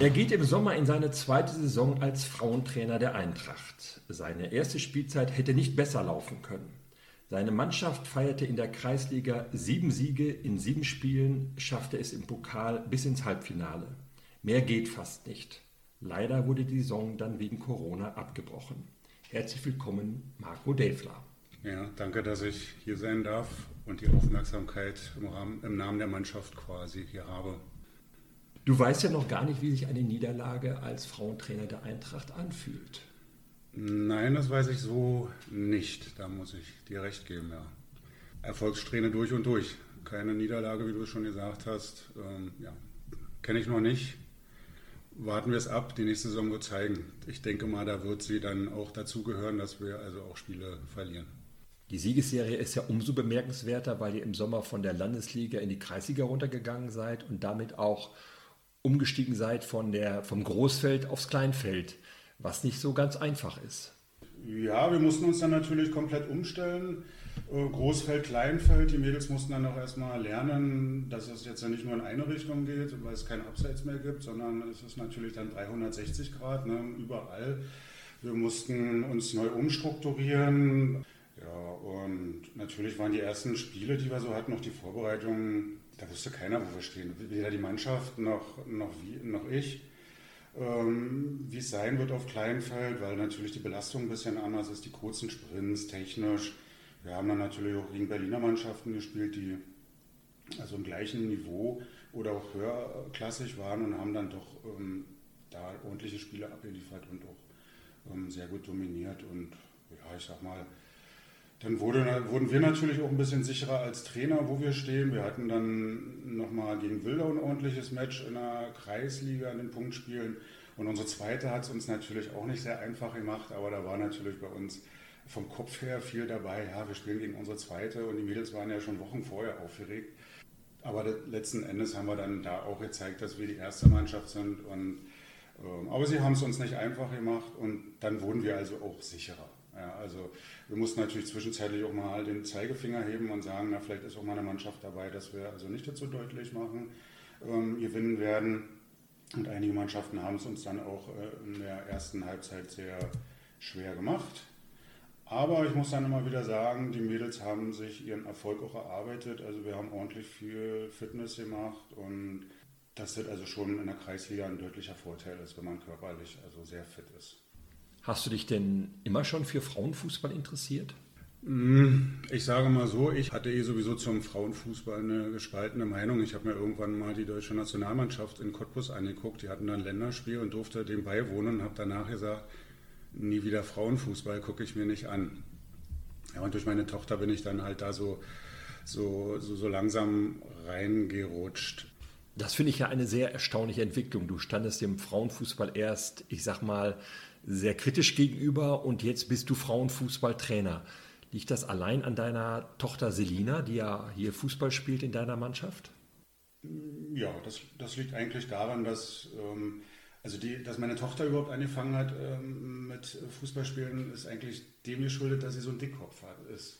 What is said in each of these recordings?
Er geht im Sommer in seine zweite Saison als Frauentrainer der Eintracht. Seine erste Spielzeit hätte nicht besser laufen können. Seine Mannschaft feierte in der Kreisliga sieben Siege in sieben Spielen, schaffte es im Pokal bis ins Halbfinale. Mehr geht fast nicht. Leider wurde die Saison dann wegen Corona abgebrochen. Herzlich willkommen, Marco Däfler. Ja, danke, dass ich hier sein darf und die Aufmerksamkeit im, Rahmen, im Namen der Mannschaft quasi hier habe. Du weißt ja noch gar nicht, wie sich eine Niederlage als Frauentrainer der Eintracht anfühlt. Nein, das weiß ich so nicht. Da muss ich dir recht geben, ja. Erfolgsträne durch und durch. Keine Niederlage, wie du es schon gesagt hast. Ähm, ja, kenne ich noch nicht. Warten wir es ab. Die nächste Saison wird zeigen. Ich denke mal, da wird sie dann auch dazugehören, dass wir also auch Spiele verlieren. Die Siegesserie ist ja umso bemerkenswerter, weil ihr im Sommer von der Landesliga in die Kreisliga runtergegangen seid und damit auch umgestiegen seid von der, vom Großfeld aufs Kleinfeld, was nicht so ganz einfach ist. Ja, wir mussten uns dann natürlich komplett umstellen. Äh, Großfeld, Kleinfeld, die Mädels mussten dann auch erstmal lernen, dass es jetzt ja nicht nur in eine Richtung geht, weil es kein Abseits mehr gibt, sondern es ist natürlich dann 360 Grad, ne, überall. Wir mussten uns neu umstrukturieren. Ja, und natürlich waren die ersten Spiele, die wir so hatten, noch die Vorbereitungen, da wusste keiner, wo wir stehen. Weder die Mannschaft noch, noch, wie, noch ich. Ähm, wie es sein wird auf Kleinfeld, weil natürlich die Belastung ein bisschen anders ist, die kurzen Sprints, technisch. Wir haben dann natürlich auch gegen Berliner Mannschaften gespielt, die also im gleichen Niveau oder auch höherklassig waren und haben dann doch ähm, da ordentliche Spiele abgeliefert und auch ähm, sehr gut dominiert. Und ja, ich sag mal, dann wurde, wurden wir natürlich auch ein bisschen sicherer als Trainer, wo wir stehen. Wir hatten dann nochmal gegen Wildau ein ordentliches Match in der Kreisliga in den Punktspielen. Und unsere zweite hat es uns natürlich auch nicht sehr einfach gemacht, aber da war natürlich bei uns vom Kopf her viel dabei. Ja, wir spielen gegen unsere zweite und die Mädels waren ja schon Wochen vorher aufgeregt. Aber letzten Endes haben wir dann da auch gezeigt, dass wir die erste Mannschaft sind. Und, ähm, aber sie haben es uns nicht einfach gemacht und dann wurden wir also auch sicherer. Ja, also wir mussten natürlich zwischenzeitlich auch mal den Zeigefinger heben und sagen, na, vielleicht ist auch mal eine Mannschaft dabei, dass wir also nicht dazu deutlich machen, ähm, gewinnen werden. Und einige Mannschaften haben es uns dann auch äh, in der ersten Halbzeit sehr schwer gemacht. Aber ich muss dann immer wieder sagen, die Mädels haben sich ihren Erfolg auch erarbeitet. Also wir haben ordentlich viel Fitness gemacht und das wird also schon in der Kreisliga ein deutlicher Vorteil ist, wenn man körperlich also sehr fit ist. Hast du dich denn immer schon für Frauenfußball interessiert? Mm, ich sage mal so, ich hatte eh sowieso zum Frauenfußball eine gespaltene Meinung. Ich habe mir irgendwann mal die deutsche Nationalmannschaft in Cottbus angeguckt. Die hatten dann ein Länderspiel und durfte dem beiwohnen und habe danach gesagt, nie wieder Frauenfußball gucke ich mir nicht an. Ja, und durch meine Tochter bin ich dann halt da so, so, so, so langsam reingerutscht. Das finde ich ja eine sehr erstaunliche Entwicklung. Du standest dem Frauenfußball erst, ich sag mal, sehr kritisch gegenüber und jetzt bist du Frauenfußballtrainer. Liegt das allein an deiner Tochter Selina, die ja hier Fußball spielt in deiner Mannschaft? Ja, das, das liegt eigentlich daran, dass, ähm, also die, dass meine Tochter überhaupt angefangen hat ähm, mit Fußballspielen, ist eigentlich dem geschuldet, dass sie so ein Dickkopf hat, ist.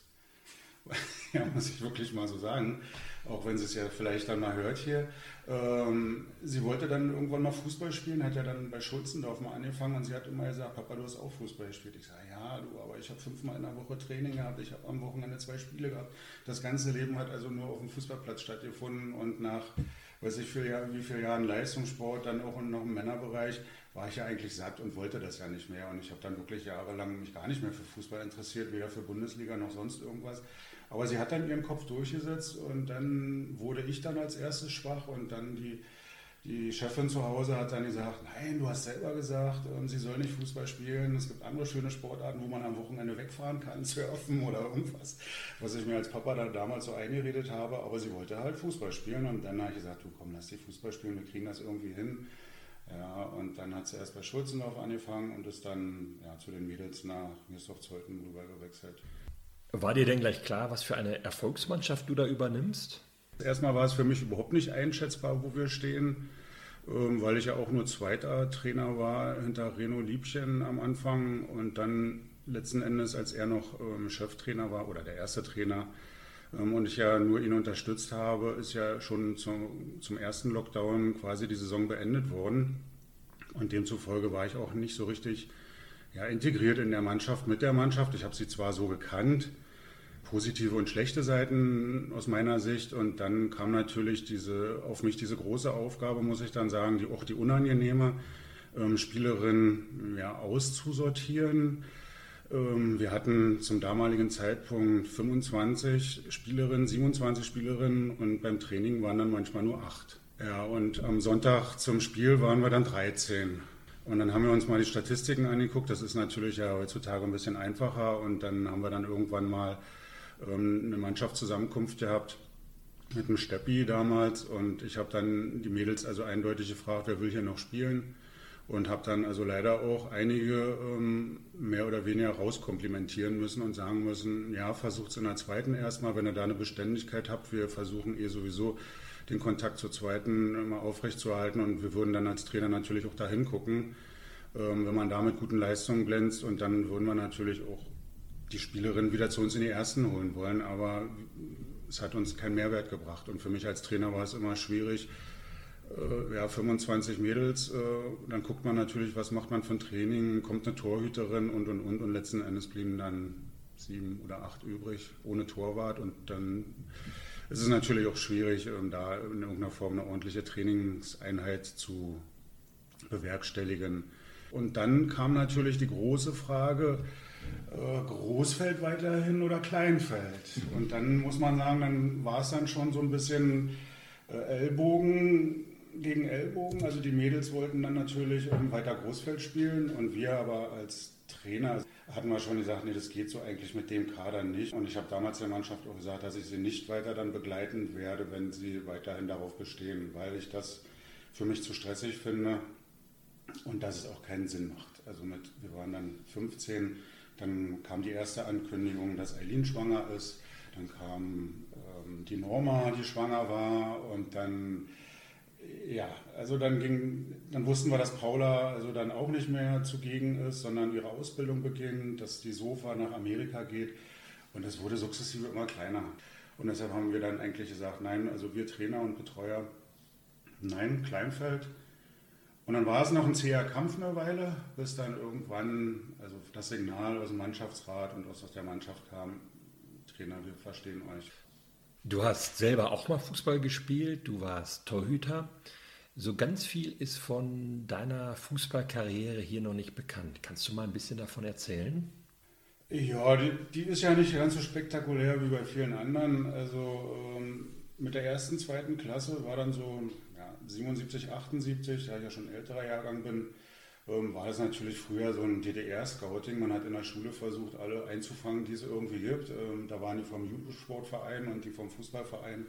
ja, muss ich wirklich mal so sagen, auch wenn sie es ja vielleicht dann mal hört hier. Ähm, sie wollte dann irgendwann mal Fußball spielen, hat ja dann bei Schulzendorf mal angefangen und sie hat immer gesagt, Papa, du hast auch Fußball gespielt. Ich sage, ja, du, aber ich habe fünfmal in der Woche Training gehabt, ich habe am Wochenende zwei Spiele gehabt. Das ganze Leben hat also nur auf dem Fußballplatz stattgefunden und nach, weiß ich wie viele Jahren Leistungssport, dann auch noch im Männerbereich, war ich ja eigentlich satt und wollte das ja nicht mehr. Und ich habe dann wirklich jahrelang mich gar nicht mehr für Fußball interessiert, weder für Bundesliga noch sonst irgendwas. Aber sie hat dann ihren Kopf durchgesetzt und dann wurde ich dann als erstes schwach und dann die, die Chefin zu Hause hat dann gesagt, nein, du hast selber gesagt, ähm, sie soll nicht Fußball spielen. Es gibt andere schöne Sportarten, wo man am Wochenende wegfahren kann, surfen oder irgendwas, was ich mir als Papa da damals so eingeredet habe. Aber sie wollte halt Fußball spielen und dann habe ich gesagt, du komm, lass die Fußball spielen, wir kriegen das irgendwie hin. Ja, und dann hat sie erst bei Schulzendorf angefangen und ist dann ja, zu den Mädels nach Mirsdorf-Zeuthen rüber gewechselt. War dir denn gleich klar, was für eine Erfolgsmannschaft du da übernimmst? Erstmal war es für mich überhaupt nicht einschätzbar, wo wir stehen, ähm, weil ich ja auch nur zweiter Trainer war hinter Reno Liebchen am Anfang und dann letzten Endes, als er noch ähm, Cheftrainer war oder der erste Trainer und ich ja nur ihn unterstützt habe, ist ja schon zum, zum ersten Lockdown quasi die Saison beendet worden. Und demzufolge war ich auch nicht so richtig ja, integriert in der Mannschaft, mit der Mannschaft. Ich habe sie zwar so gekannt, positive und schlechte Seiten aus meiner Sicht. Und dann kam natürlich diese, auf mich diese große Aufgabe, muss ich dann sagen, die, auch die unangenehme ähm, Spielerin ja, auszusortieren. Ähm, wir hatten zum damaligen Zeitpunkt 25 Spielerinnen, 27 Spielerinnen und beim Training waren dann manchmal nur acht. Ja, und am Sonntag zum Spiel waren wir dann 13. Und dann haben wir uns mal die Statistiken angeguckt. Das ist natürlich ja heutzutage ein bisschen einfacher. Und dann haben wir dann irgendwann mal ähm, eine Mannschaftszusammenkunft gehabt mit dem Steppi damals und ich habe dann die Mädels also eindeutig gefragt, wer will hier noch spielen und habe dann also leider auch einige ähm, mehr oder weniger rauskomplimentieren müssen und sagen müssen, ja, versucht es in der zweiten erstmal, wenn ihr da eine Beständigkeit habt, wir versuchen eh sowieso den Kontakt zur zweiten immer aufrechtzuerhalten und wir würden dann als Trainer natürlich auch dahin gucken, ähm, wenn man da mit guten Leistungen glänzt und dann würden wir natürlich auch die Spielerin wieder zu uns in die ersten holen wollen, aber es hat uns keinen Mehrwert gebracht. Und für mich als Trainer war es immer schwierig. Äh, ja, 25 Mädels, äh, dann guckt man natürlich, was macht man für ein Training, kommt eine Torhüterin und und und und letzten Endes blieben dann sieben oder acht übrig ohne Torwart und dann ist es natürlich auch schwierig, ähm, da in irgendeiner Form eine ordentliche Trainingseinheit zu bewerkstelligen. Und dann kam natürlich die große Frage, äh, Großfeld weiterhin oder Kleinfeld. Und dann muss man sagen, dann war es dann schon so ein bisschen Ellbogen gegen Ellbogen. Also die Mädels wollten dann natürlich weiter Großfeld spielen und wir aber als Trainer hatten wir schon gesagt, nee, das geht so eigentlich mit dem Kader nicht. Und ich habe damals der Mannschaft auch gesagt, dass ich sie nicht weiter dann begleiten werde, wenn sie weiterhin darauf bestehen, weil ich das für mich zu stressig finde und dass es auch keinen Sinn macht. Also mit, wir waren dann 15 dann kam die erste Ankündigung, dass Eileen schwanger ist. Dann kam ähm, die Norma, die schwanger war. Und dann, ja, also dann ging, dann wussten wir, dass Paula also dann auch nicht mehr zugegen ist, sondern ihre Ausbildung beginnt, dass die Sofa nach Amerika geht. Und es wurde sukzessive immer kleiner. Und deshalb haben wir dann eigentlich gesagt, nein, also wir Trainer und Betreuer, nein, Kleinfeld. Und dann war es noch ein zäher Kampf eine Weile, bis dann irgendwann also das Signal aus dem Mannschaftsrat und aus der Mannschaft kam, Trainer, wir verstehen euch. Du hast selber auch mal Fußball gespielt, du warst Torhüter. So ganz viel ist von deiner Fußballkarriere hier noch nicht bekannt. Kannst du mal ein bisschen davon erzählen? Ja, die, die ist ja nicht ganz so spektakulär wie bei vielen anderen. Also ähm, mit der ersten, zweiten Klasse war dann so 77, 78, da ich ja schon älterer Jahrgang bin, war das natürlich früher so ein DDR-Scouting. Man hat in der Schule versucht, alle einzufangen, die es irgendwie gibt. Ähm, da waren die vom Judo-Sportverein und die vom Fußballverein.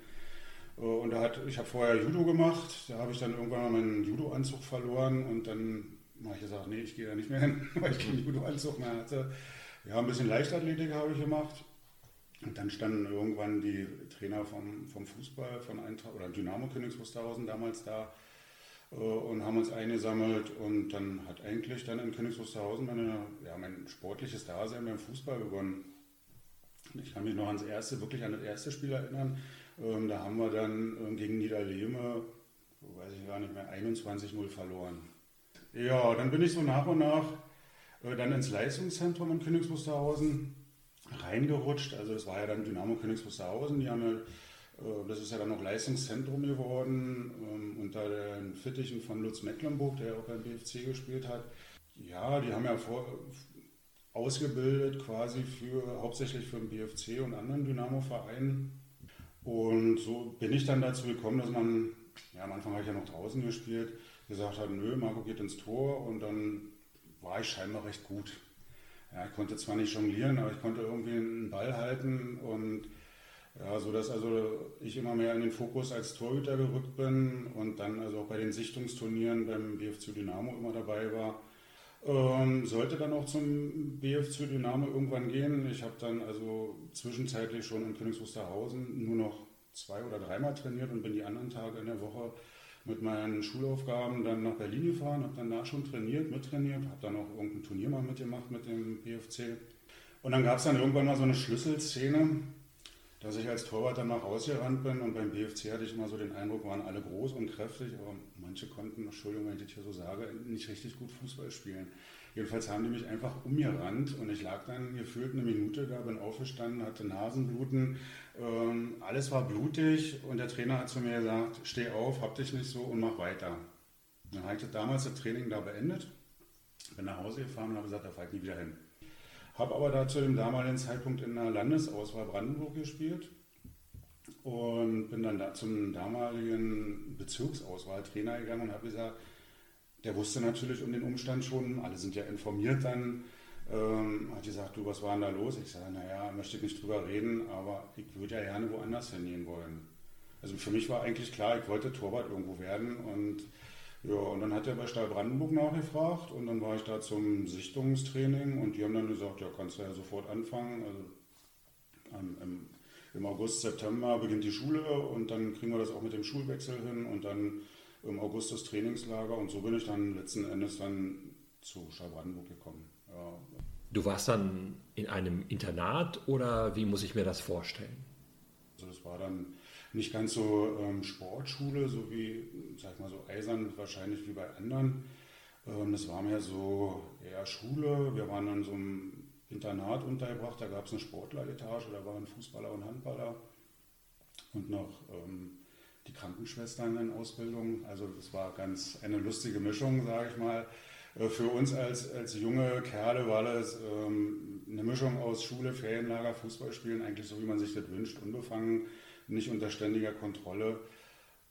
Äh, und da hat, ich habe vorher Judo gemacht, da habe ich dann irgendwann mal meinen Judo-Anzug verloren und dann habe ich gesagt, nee, ich gehe da nicht mehr hin, weil ich keinen Judo-Anzug mehr hatte. Ja, ein bisschen Leichtathletik habe ich gemacht. Und dann standen irgendwann die Trainer vom, vom Fußball, von Eintracht oder Dynamo Königs Wusterhausen damals da und haben uns eingesammelt. Und dann hat eigentlich dann in Königs Wusterhausen meine, ja, mein sportliches Dasein beim Fußball begonnen. Ich kann mich noch ans erste, wirklich an das erste Spiel erinnern. Ähm, da haben wir dann ähm, gegen Niederlehme, weiß ich gar nicht mehr, 21-0 verloren. Ja, dann bin ich so nach und nach äh, dann ins Leistungszentrum in Königs Wusterhausen reingerutscht. Also das war ja dann Dynamo Königs Wusterhausen, die haben ja, äh, das ist ja dann noch Leistungszentrum geworden, ähm, unter den Fittichen von Lutz Mecklenburg, der auch beim BFC gespielt hat. Ja, die haben ja vor, ausgebildet quasi für, hauptsächlich für den BFC und anderen Dynamo-Vereinen. Und so bin ich dann dazu gekommen, dass man, ja, am Anfang habe ich ja noch draußen gespielt, gesagt hat, nö, Marco geht ins Tor und dann war ich scheinbar recht gut. Ja, ich konnte zwar nicht jonglieren, aber ich konnte irgendwie einen Ball halten und ja, so dass also ich immer mehr in den Fokus als Torhüter gerückt bin und dann also auch bei den Sichtungsturnieren beim BFC Dynamo immer dabei war. Ähm, sollte dann auch zum BFC Dynamo irgendwann gehen. Ich habe dann also zwischenzeitlich schon in Königs Wusterhausen nur noch zwei oder dreimal trainiert und bin die anderen Tage in der Woche mit meinen Schulaufgaben dann nach Berlin gefahren, habe dann da schon trainiert, mittrainiert, habe dann auch irgendein Turnier mal mitgemacht mit dem BFC. Und dann gab es dann irgendwann mal so eine Schlüsselszene, dass ich als Torwart dann nach rausgerannt bin und beim BFC hatte ich immer so den Eindruck, waren alle groß und kräftig, aber manche konnten, Entschuldigung, wenn ich das hier so sage, nicht richtig gut Fußball spielen. Jedenfalls haben die mich einfach umgerannt und ich lag dann gefühlt eine Minute da, bin aufgestanden, hatte Nasenbluten, ähm, alles war blutig und der Trainer hat zu mir gesagt, steh auf, hab dich nicht so und mach weiter. Dann habe ich damals das Training da beendet, bin nach Hause gefahren und habe gesagt, da fahre ich nie wieder hin. Habe aber da zu dem damaligen Zeitpunkt in der Landesauswahl Brandenburg gespielt und bin dann da zum damaligen Bezirksauswahltrainer gegangen und habe gesagt, der wusste natürlich um den Umstand schon, alle sind ja informiert dann, ähm, hat gesagt, du, was war denn da los? Ich sage, naja, möchte ich nicht drüber reden, aber ich würde ja gerne woanders hingehen wollen. Also für mich war eigentlich klar, ich wollte Torwart irgendwo werden und ja, und dann hat er bei Stahl Brandenburg nachgefragt und dann war ich da zum Sichtungstraining und die haben dann gesagt, ja, kannst du ja sofort anfangen. Also ähm, im, im, August, September beginnt die Schule und dann kriegen wir das auch mit dem Schulwechsel hin und dann im August das Trainingslager und so bin ich dann letzten Endes dann zu Stahl Brandenburg gekommen. Ja. Du warst dann in einem Internat oder wie muss ich mir das vorstellen? Also das war dann nicht ganz so ähm, Sportschule, so wie, sag mal so eisern wahrscheinlich wie bei anderen. Ähm, das war mehr so eher Schule. Wir waren in so einem Internat untergebracht, da gab es eine Sportleretage, da waren Fußballer und Handballer und noch ähm, die Krankenschwestern in Ausbildung. Also das war ganz eine lustige Mischung, sage ich mal. Äh, für uns als, als junge Kerle war das ähm, eine Mischung aus Schule, Ferienlager, Fußballspielen, eigentlich so wie man sich das wünscht, unbefangen nicht unter ständiger Kontrolle.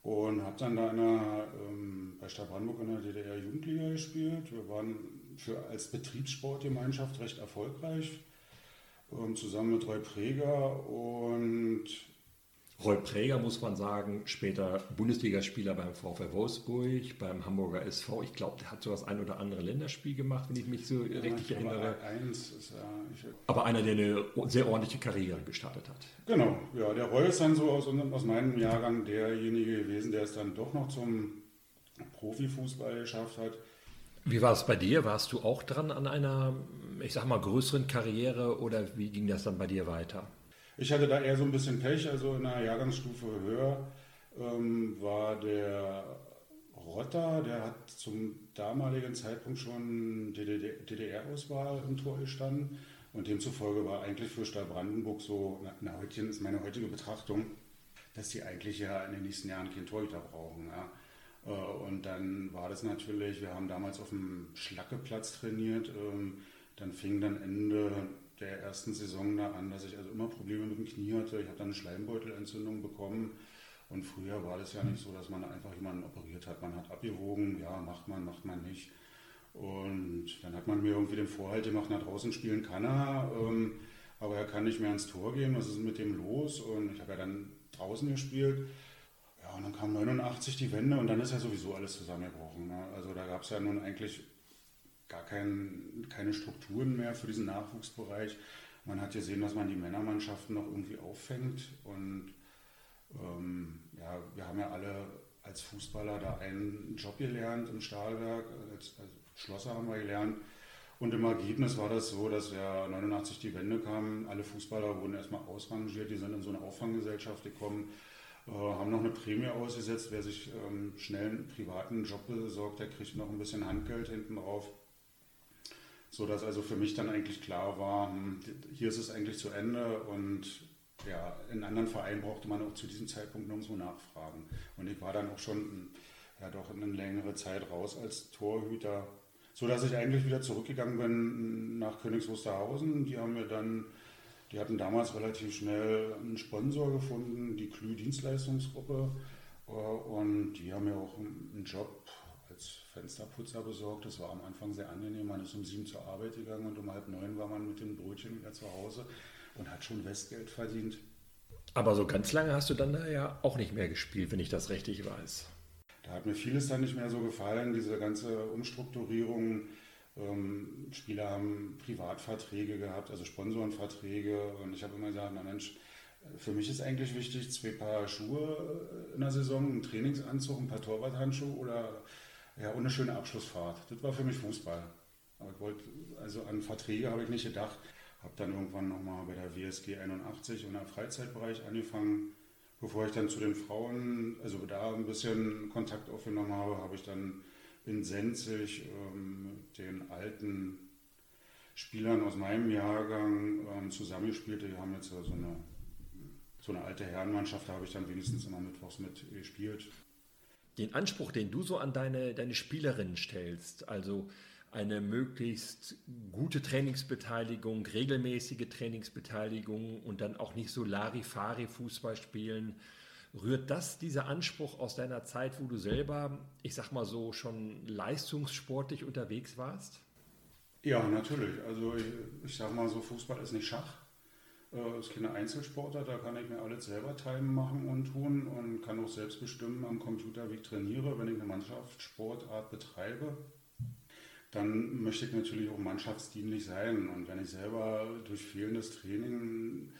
Und habe dann da einer, ähm, bei Stadt Brandenburg in der DDR Jugendliga gespielt. Wir waren für, als Betriebssportgemeinschaft recht erfolgreich, ähm, zusammen mit Roy Preger und Roy Präger, muss man sagen, später Bundesligaspieler beim VfL Wolfsburg, beim Hamburger SV. Ich glaube, der hat so das ein oder andere Länderspiel gemacht, wenn ich mich so ja, richtig erinnere. Eins ist, ja, aber einer, der eine sehr ordentliche Karriere gestartet hat. Genau, ja, der Roy ist dann so aus, aus meinem Jahrgang derjenige gewesen, der es dann doch noch zum Profifußball geschafft hat. Wie war es bei dir? Warst du auch dran an einer, ich sag mal, größeren Karriere oder wie ging das dann bei dir weiter? Ich hatte da eher so ein bisschen Pech, also in einer Jahrgangsstufe höher ähm, war der Rotter, der hat zum damaligen Zeitpunkt schon DDR-Auswahl im Tor gestanden und demzufolge war eigentlich für Stadt Brandenburg so, na, na ist meine heutige Betrachtung, dass die eigentlich ja in den nächsten Jahren kein Torhüter brauchen. Ja. Äh, und dann war das natürlich, wir haben damals auf dem Schlackeplatz trainiert, ähm, dann fing dann Ende der ersten Saison da an, dass ich also immer Probleme mit dem Knie hatte. Ich habe dann eine Schleimbeutelentzündung bekommen. Und früher war das ja nicht so, dass man einfach jemanden operiert hat. Man hat abgewogen, ja, macht man, macht man nicht. Und dann hat man mir irgendwie den Vorhalt gemacht, nach draußen spielen kann er, ähm, aber er kann nicht mehr ins Tor gehen. Was ist mit dem los? Und ich habe ja dann draußen gespielt. Ja, und dann kam 89 die Wende und dann ist ja sowieso alles zusammengebrochen. Ne? Also da gab es ja nun eigentlich gar kein, keine Strukturen mehr für diesen Nachwuchsbereich. Man hat gesehen, dass man die Männermannschaften noch irgendwie auffängt. Und ähm, ja, wir haben ja alle als Fußballer da einen Job gelernt im Stahlwerk. Als, als Schlosser haben wir gelernt. Und im Ergebnis war das so, dass ja 89 die Wende kam. Alle Fußballer wurden erstmal ausrangiert, die sind in so eine Auffanggesellschaft gekommen, äh, haben noch eine Prämie ausgesetzt. Wer sich ähm, schnell einen privaten Job besorgt, der kriegt noch ein bisschen Handgeld hinten drauf so dass also für mich dann eigentlich klar war, hm, hier ist es eigentlich zu Ende und ja, in anderen Vereinen brauchte man auch zu diesem Zeitpunkt nirgendwo nachfragen. Und ich war dann auch schon ja, doch eine längere Zeit raus als Torhüter, so dass ich eigentlich wieder zurückgegangen bin nach Königs Wusterhausen. Die haben mir dann, die hatten damals relativ schnell einen Sponsor gefunden, die Klü Dienstleistungsgruppe. Und die haben mir auch einen Job Fensterputzer besorgt. Das war am Anfang sehr angenehm. Man ist um sieben zur Arbeit gegangen und um halb neun war man mit dem Brötchen wieder zu Hause und hat schon Westgeld verdient. Aber so ganz lange hast du dann da ja auch nicht mehr gespielt, wenn ich das richtig weiß. Da hat mir vieles dann nicht mehr so gefallen, diese ganze Umstrukturierung. Ähm, Spieler haben Privatverträge gehabt, also Sponsorenverträge. Und ich habe immer gesagt, na Mensch, für mich ist eigentlich wichtig, zwei Paar Schuhe in der Saison, ein Trainingsanzug, ein paar Torwarthandschuhe oder ja, und eine schöne Abschlussfahrt. Das war für mich Fußball. Aber ich wollte, also an Verträge habe ich nicht gedacht. Habe dann irgendwann nochmal bei der WSG 81 und im Freizeitbereich angefangen. Bevor ich dann zu den Frauen, also da ein bisschen Kontakt aufgenommen habe, habe ich dann in Senzig ähm, den alten Spielern aus meinem Jahrgang ähm, zusammengespielt. Die haben jetzt so eine, so eine alte Herrenmannschaft, da habe ich dann wenigstens immer mittwochs mitgespielt. Den Anspruch, den du so an deine, deine Spielerinnen stellst, also eine möglichst gute Trainingsbeteiligung, regelmäßige Trainingsbeteiligung und dann auch nicht so Larifari-Fußball spielen, Rührt das, dieser Anspruch aus deiner Zeit, wo du selber, ich sag mal so, schon leistungssportlich unterwegs warst? Ja, natürlich. Also ich, ich sag mal so, Fußball ist nicht Schach. Äh, ist keine Einzelsportler, da kann ich mir alles selber treiben, machen und tun und kann auch selbst bestimmen am Computer, wie ich trainiere. Wenn ich eine Mannschaftssportart betreibe, dann möchte ich natürlich auch mannschaftsdienlich sein. Und wenn ich selber durch fehlendes Training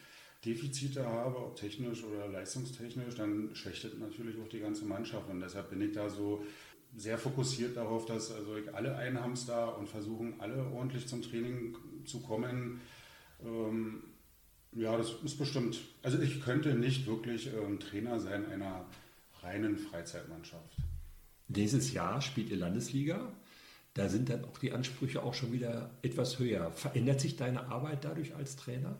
Defizite habe, ob technisch oder leistungstechnisch, dann schlechtet natürlich auch die ganze Mannschaft. Und deshalb bin ich da so sehr fokussiert darauf, dass also alle einhamster und versuchen alle ordentlich zum Training zu kommen. Ähm, ja, das ist bestimmt. Also ich könnte nicht wirklich ähm, Trainer sein einer reinen Freizeitmannschaft. Dieses Jahr spielt ihr Landesliga. Da sind dann auch die Ansprüche auch schon wieder etwas höher. Verändert sich deine Arbeit dadurch als Trainer?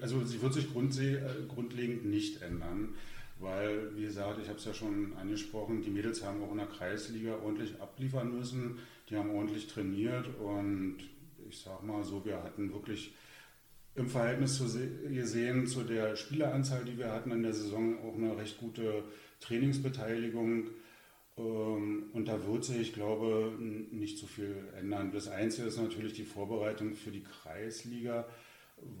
Also sie wird sich äh, grundlegend nicht ändern, weil, wie gesagt, ich habe es ja schon angesprochen, die Mädels haben auch in der Kreisliga ordentlich abliefern müssen, die haben ordentlich trainiert und ich sage mal so, wir hatten wirklich im Verhältnis zu gesehen zu der Spieleranzahl, die wir hatten in der Saison, auch eine recht gute Trainingsbeteiligung. Ähm, und da wird sich, ich glaube, nicht so viel ändern. Das Einzige ist natürlich die Vorbereitung für die Kreisliga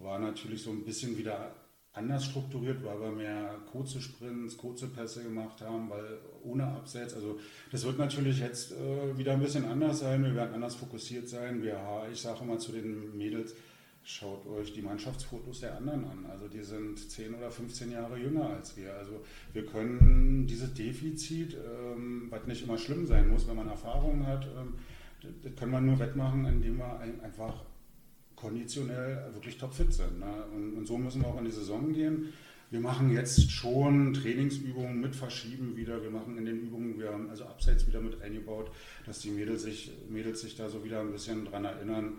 war natürlich so ein bisschen wieder anders strukturiert, weil wir mehr kurze Sprints, kurze Pässe gemacht haben, weil ohne Abseits, also das wird natürlich jetzt äh, wieder ein bisschen anders sein, wir werden anders fokussiert sein. Wir, ich sage immer zu den Mädels, schaut euch die Mannschaftsfotos der anderen an. Also die sind 10 oder 15 Jahre jünger als wir. Also wir können dieses Defizit, ähm, was nicht immer schlimm sein muss, wenn man Erfahrung hat, ähm, das kann man nur wettmachen, indem wir einfach konditionell wirklich topfit sind. Ne? Und, und, so müssen wir auch in die Saison gehen. Wir machen jetzt schon Trainingsübungen mit Verschieben wieder. Wir machen in den Übungen, wir haben also Abseits wieder mit eingebaut, dass die Mädels sich, Mädels sich da so wieder ein bisschen dran erinnern,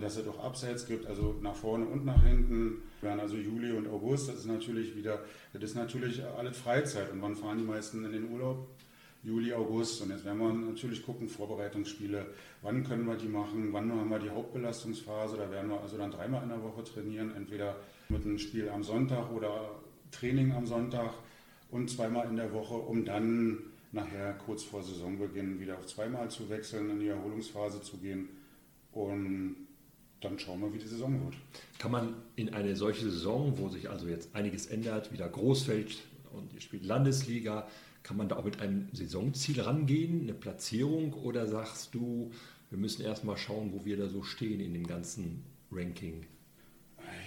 dass es doch Abseits gibt, also nach vorne und nach hinten. Wir haben also Juli und August, das ist natürlich wieder, das ist natürlich alles Freizeit. Und wann fahren die meisten in den Urlaub? Juli, August. Und jetzt werden wir natürlich gucken, Vorbereitungsspiele, wann können wir die machen, wann haben wir die Hauptbelastungsphase. Da werden wir also dann dreimal in der Woche trainieren, entweder mit einem Spiel am Sonntag oder Training am Sonntag und zweimal in der Woche, um dann nachher kurz vor Saisonbeginn wieder auf zweimal zu wechseln, in die Erholungsphase zu gehen. Und dann schauen wir, wie die Saison wird. Kann man in eine solche Saison, wo sich also jetzt einiges ändert, wieder Großfeld und ihr spielt Landesliga, kann man da auch mit einem Saisonziel rangehen, eine Platzierung, oder sagst du, wir müssen erstmal schauen, wo wir da so stehen in dem ganzen Ranking?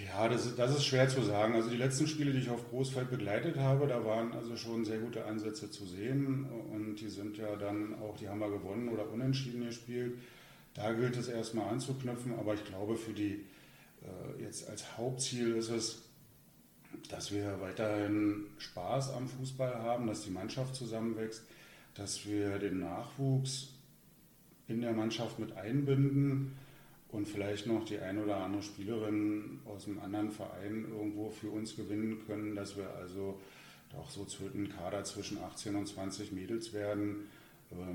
Ja, das ist, das ist schwer zu sagen. Also die letzten Spiele, die ich auf Großfeld begleitet habe, da waren also schon sehr gute Ansätze zu sehen und die sind ja dann auch, die haben wir gewonnen oder unentschieden gespielt. Da gilt es erstmal anzuknüpfen, aber ich glaube, für die äh, jetzt als Hauptziel ist es, dass wir weiterhin Spaß am Fußball haben, dass die Mannschaft zusammenwächst, dass wir den Nachwuchs in der Mannschaft mit einbinden und vielleicht noch die ein oder andere Spielerin aus einem anderen Verein irgendwo für uns gewinnen können, dass wir also doch so ein Kader zwischen 18 und 20 Mädels werden,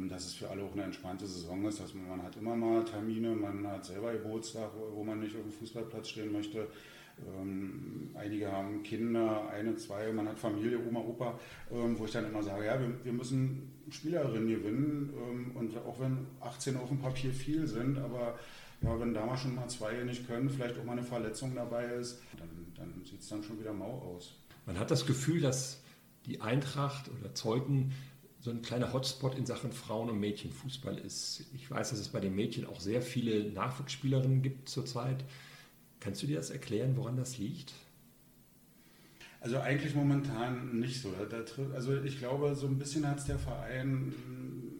dass es für alle auch eine entspannte Saison ist, dass man, man hat immer mal Termine, man hat selber Geburtstag, wo man nicht auf dem Fußballplatz stehen möchte. Ähm, einige haben Kinder, eine, zwei, man hat Familie, Oma, Opa, ähm, wo ich dann immer sage, ja, wir, wir müssen Spielerinnen gewinnen ähm, und auch wenn 18 auf dem Papier viel sind, aber ja, wenn da mal schon mal zwei nicht können, vielleicht auch mal eine Verletzung dabei ist, dann, dann sieht es dann schon wieder mau aus. Man hat das Gefühl, dass die Eintracht oder Zeuthen so ein kleiner Hotspot in Sachen Frauen- und Mädchenfußball ist. Ich weiß, dass es bei den Mädchen auch sehr viele Nachwuchsspielerinnen gibt zurzeit. Kannst du dir das erklären, woran das liegt? Also eigentlich momentan nicht so. Also ich glaube, so ein bisschen hat es der Verein,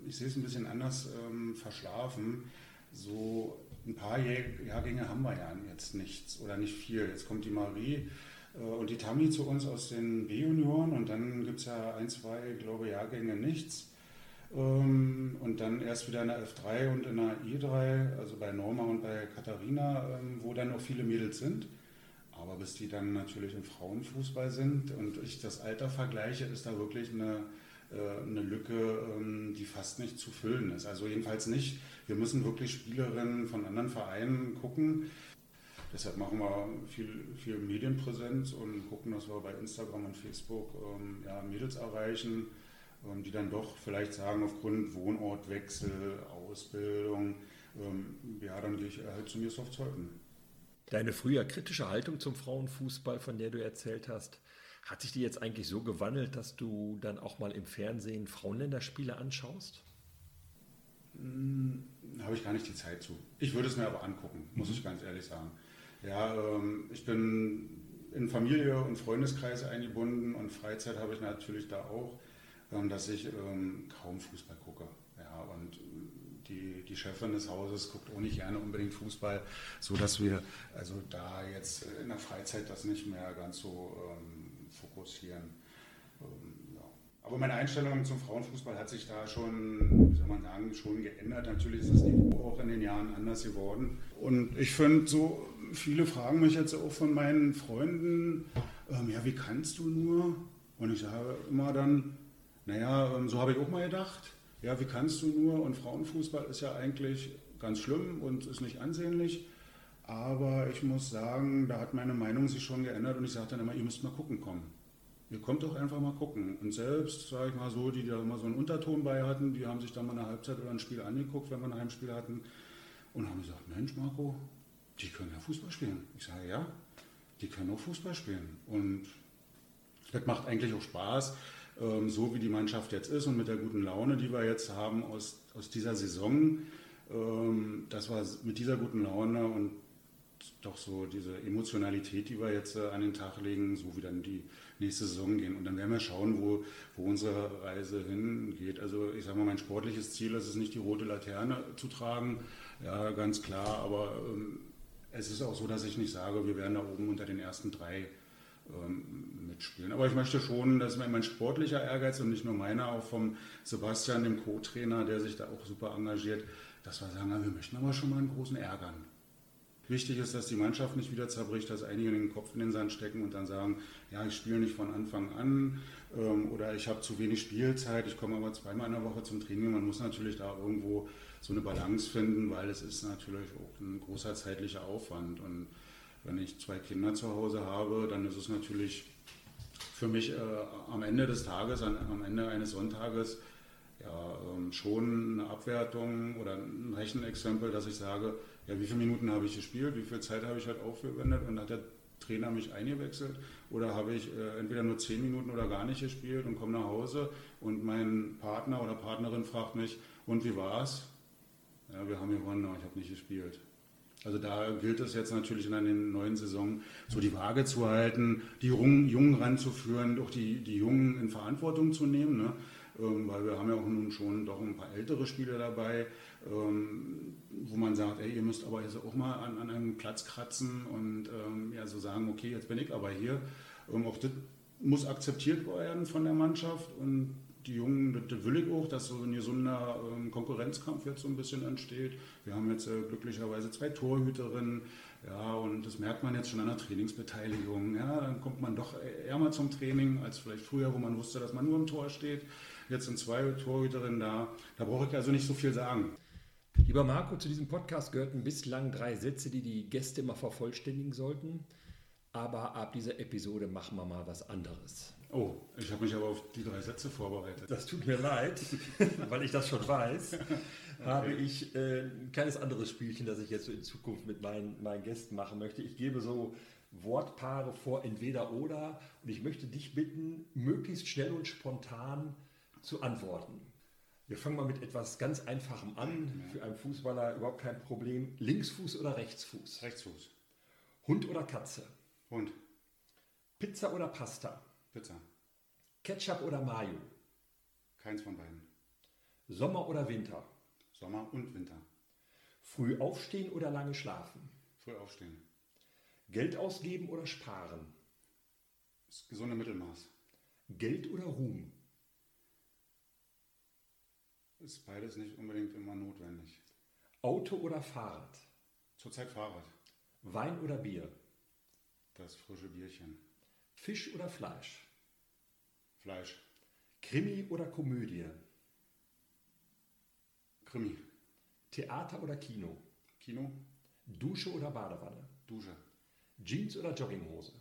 ich sehe es ein bisschen anders, ähm, verschlafen. So ein paar Jahrgänge haben wir ja jetzt nichts oder nicht viel. Jetzt kommt die Marie und die Tammy zu uns aus den B-Junioren und dann gibt es ja ein, zwei, glaube Jahrgänge nichts. Ähm, und dann erst wieder in der F3 und in der I3, also bei Norma und bei Katharina, ähm, wo dann auch viele Mädels sind. Aber bis die dann natürlich im Frauenfußball sind und ich das Alter vergleiche, ist da wirklich eine, äh, eine Lücke, ähm, die fast nicht zu füllen ist. Also jedenfalls nicht. Wir müssen wirklich Spielerinnen von anderen Vereinen gucken. Deshalb machen wir viel, viel Medienpräsenz und gucken, dass wir bei Instagram und Facebook ähm, ja, Mädels erreichen, ähm, die dann doch vielleicht sagen, aufgrund Wohnortwechsel, Ausbildung, ähm, ja, dann gehe ich halt zu mir Soft Deine früher kritische Haltung zum Frauenfußball, von der du erzählt hast, hat sich die jetzt eigentlich so gewandelt, dass du dann auch mal im Fernsehen Frauenländerspiele anschaust? Hm, Habe ich gar nicht die Zeit zu. Ich würde es mir aber angucken, muss mhm. ich ganz ehrlich sagen. Ja, ähm, ich bin in Familie und Freundeskreise eingebunden und Freizeit habe ich natürlich da auch, ähm, dass ich ähm, kaum Fußball gucke. Ja, und die, die Chefin des Hauses guckt auch nicht gerne unbedingt Fußball, sodass wir also da jetzt in der Freizeit das nicht mehr ganz so ähm, fokussieren. Ähm, ja. Aber meine Einstellung zum Frauenfußball hat sich da schon, wie soll man sagen, schon geändert. Natürlich ist das Niveau auch in den Jahren anders geworden. Und ich finde so, viele fragen mich jetzt auch von meinen Freunden, ähm, ja, wie kannst du nur? Und ich sage immer dann, naja, ähm, so habe ich auch mal gedacht ja, wie kannst du nur? Und Frauenfußball ist ja eigentlich ganz schlimm und ist nicht ansehnlich. Aber ich muss sagen, da hat meine Meinung sich schon geändert und ich sage dann immer, ihr müsst mal gucken kommen. Ihr kommt doch einfach mal gucken. Und selbst, sage ich mal so, die da immer so einen Unterton bei hatten, die haben sich dann mal eine Halbzeit oder ein Spiel angeguckt, wenn wir ein Heimspiel hatten, und haben gesagt, Mensch Marco, die können ja Fußball spielen. Ich sage, ja, die können auch Fußball spielen. Und das macht eigentlich auch Spaß. Ähm, so wie die Mannschaft jetzt ist und mit der guten Laune, die wir jetzt haben aus, aus dieser Saison, ähm, dass wir mit dieser guten Laune und doch so diese Emotionalität, die wir jetzt äh, an den Tag legen, so wie dann die nächste Saison gehen. Und dann werden wir schauen, wo, wo unsere Reise hingeht. Also ich sage mal, mein sportliches Ziel ist es nicht, die rote Laterne zu tragen, ja, ganz klar, aber ähm, es ist auch so, dass ich nicht sage, wir werden da oben unter den ersten drei ähm, mitspielen. Aber ich möchte schon, dass mein sportlicher Ehrgeiz und nicht nur meiner, auch vom Sebastian, dem Co-Trainer, der sich da auch super engagiert, dass wir sagen, wir möchten aber schon mal einen großen ärgern. Wichtig ist, dass die Mannschaft nicht wieder zerbricht, dass einige den Kopf in den Sand stecken und dann sagen, ja, ich spiele nicht von Anfang an ähm, oder ich habe zu wenig Spielzeit, ich komme aber zweimal in der Woche zum Training. Man muss natürlich da irgendwo so eine Balance finden, weil es ist natürlich auch ein großer zeitlicher Aufwand. Und wenn ich zwei Kinder zu Hause habe, dann ist es natürlich für mich äh, am Ende des Tages, an, am Ende eines Sonntages, ja, ähm, schon eine Abwertung oder ein Rechenexempel, dass ich sage, ja, wie viele Minuten habe ich gespielt, wie viel Zeit habe ich halt aufgewendet und hat der Trainer mich eingewechselt oder habe ich äh, entweder nur zehn Minuten oder gar nicht gespielt und komme nach Hause und mein Partner oder Partnerin fragt mich, und wie war's? Ja, wir haben gewonnen, aber ich habe nicht gespielt. Also da gilt es jetzt natürlich in der neuen Saison so die Waage zu halten, die Jungen, Jungen ranzuführen, auch die, die Jungen in Verantwortung zu nehmen, ne? ähm, weil wir haben ja auch nun schon doch ein paar ältere Spieler dabei, ähm, wo man sagt, ey, ihr müsst aber jetzt auch mal an, an einem Platz kratzen und ähm, ja, so sagen, okay, jetzt bin ich aber hier. Ähm, auch das muss akzeptiert werden von der Mannschaft und die Jungen, das will ich auch, dass so ein gesunder ähm, Konkurrenzkampf jetzt so ein bisschen entsteht. Wir haben jetzt äh, glücklicherweise zwei Torhüterinnen, ja, und das merkt man jetzt schon an der Trainingsbeteiligung. Ja, dann kommt man doch eher mal zum Training als vielleicht früher, wo man wusste, dass man nur im Tor steht. Jetzt sind zwei Torhüterinnen da. Da brauche ich also nicht so viel sagen. Lieber Marco, zu diesem Podcast gehörten bislang drei Sätze, die die Gäste immer vervollständigen sollten. Aber ab dieser Episode machen wir mal was anderes. Oh, ich habe mich aber auf die drei Sätze vorbereitet. Das tut mir leid, weil ich das schon weiß. okay. Habe ich äh, ein kleines anderes Spielchen, das ich jetzt in Zukunft mit meinen, meinen Gästen machen möchte. Ich gebe so Wortpaare vor, entweder oder. Und ich möchte dich bitten, möglichst schnell und spontan zu antworten. Wir fangen mal mit etwas ganz Einfachem an. Für einen Fußballer überhaupt kein Problem. Linksfuß oder Rechtsfuß? Rechtsfuß. Hund oder Katze? Hund. Pizza oder Pasta? Pizza. Ketchup oder Mayo? Keins von beiden. Sommer oder Winter? Sommer und Winter. Früh aufstehen oder lange schlafen? Früh aufstehen. Geld ausgeben oder sparen? Das gesunde Mittelmaß. Geld oder Ruhm? Ist beides nicht unbedingt immer notwendig. Auto oder Fahrrad? Zurzeit Fahrrad. Wein oder Bier? Das frische Bierchen. Fisch oder Fleisch? Fleisch. Krimi oder Komödie? Krimi. Theater oder Kino? Kino. Dusche oder Badewanne? Dusche. Jeans oder Jogginghose?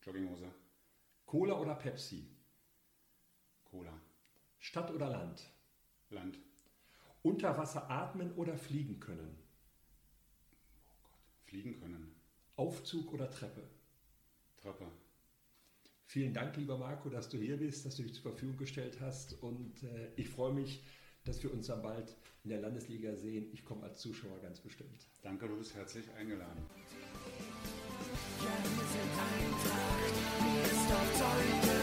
Jogginghose. Cola oder Pepsi? Cola. Stadt oder Land? Land. Unter Wasser atmen oder fliegen können? Oh Gott. Fliegen können. Aufzug oder Treppe? Treppe. Vielen Dank, lieber Marco, dass du hier bist, dass du dich zur Verfügung gestellt hast. Und äh, ich freue mich, dass wir uns dann bald in der Landesliga sehen. Ich komme als Zuschauer ganz bestimmt. Danke, du bist herzlich eingeladen. Ja, wir sind Eintracht, mir ist auf Zeuge.